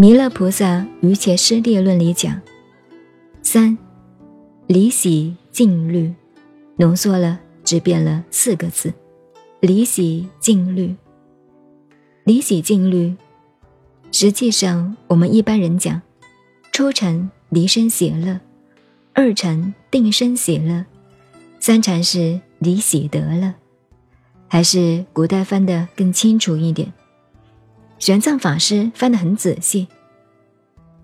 弥勒菩萨于切师地论里讲：三离喜静虑，浓缩了，只变了四个字：离喜静虑。离喜静虑，实际上我们一般人讲，初禅离身喜乐，二禅定身喜乐，三禅是离喜得乐，还是古代翻的更清楚一点？玄奘法师翻得很仔细，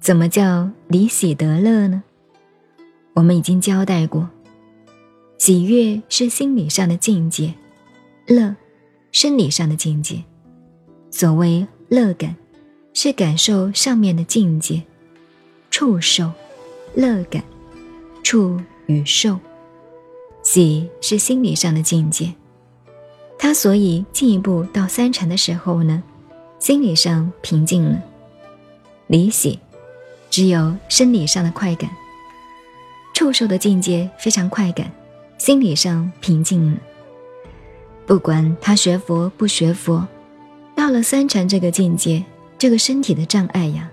怎么叫离喜得乐呢？我们已经交代过，喜悦是心理上的境界，乐，生理上的境界。所谓乐感，是感受上面的境界，触受，乐感，触与受，喜是心理上的境界。它所以进一步到三禅的时候呢？心理上平静了，离喜，只有生理上的快感。触受的境界非常快感，心理上平静了。不管他学佛不学佛，到了三禅这个境界，这个身体的障碍呀，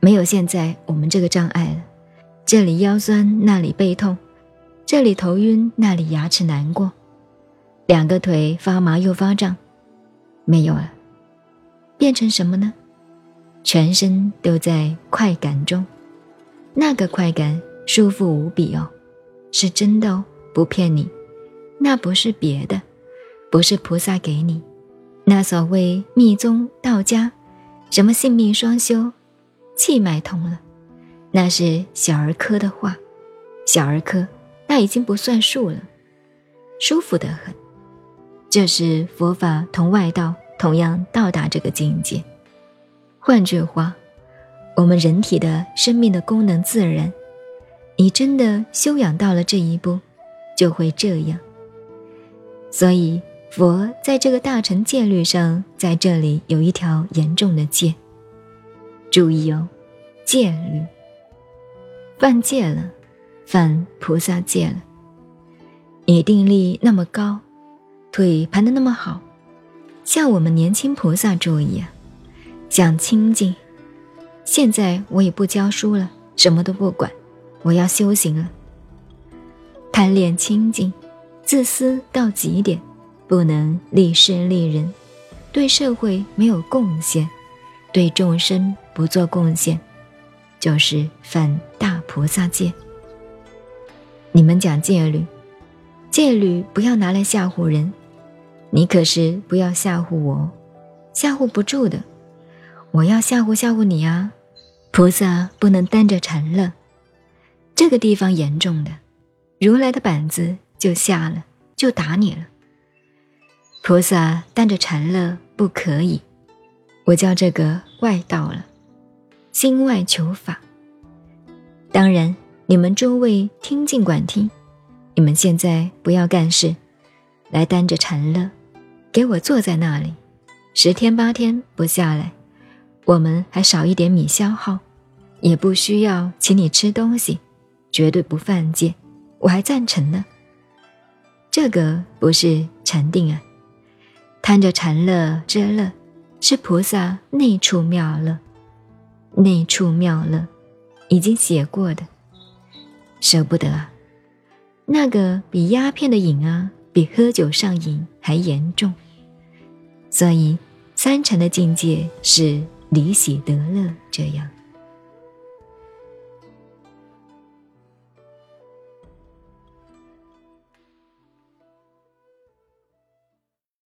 没有现在我们这个障碍了。这里腰酸，那里背痛，这里头晕，那里牙齿难过，两个腿发麻又发胀，没有了。变成什么呢？全身都在快感中，那个快感舒服无比哦，是真的哦，不骗你，那不是别的，不是菩萨给你，那所谓密宗道家，什么性命双修，气脉通了，那是小儿科的话，小儿科那已经不算数了，舒服得很，这是佛法同外道。同样到达这个境界。换句话，我们人体的生命的功能自然，你真的修养到了这一步，就会这样。所以佛在这个大乘戒律上，在这里有一条严重的戒。注意哦，戒律，犯戒了，犯菩萨戒了。你定力那么高，腿盘的那么好。像我们年轻菩萨注意啊，想清净。现在我也不教书了，什么都不管，我要修行了。贪恋清净，自私到极点，不能利世利人，对社会没有贡献，对众生不做贡献，就是犯大菩萨戒。你们讲戒律，戒律不要拿来吓唬人。你可是不要吓唬我，吓唬不住的。我要吓唬吓唬你啊！菩萨不能担着禅乐，这个地方严重的，如来的板子就下了，就打你了。菩萨担着禅乐不可以，我叫这个外道了，心外求法。当然，你们诸位听尽管听，你们现在不要干事，来担着禅乐。给我坐在那里，十天八天不下来，我们还少一点米消耗，也不需要请你吃东西，绝对不犯戒，我还赞成呢。这个不是禅定啊，贪着禅乐之乐，是菩萨内处妙乐，内处妙乐，已经写过的，舍不得啊，那个比鸦片的瘾啊，比喝酒上瘾还严重。所以，三禅的境界是离喜得乐，这样。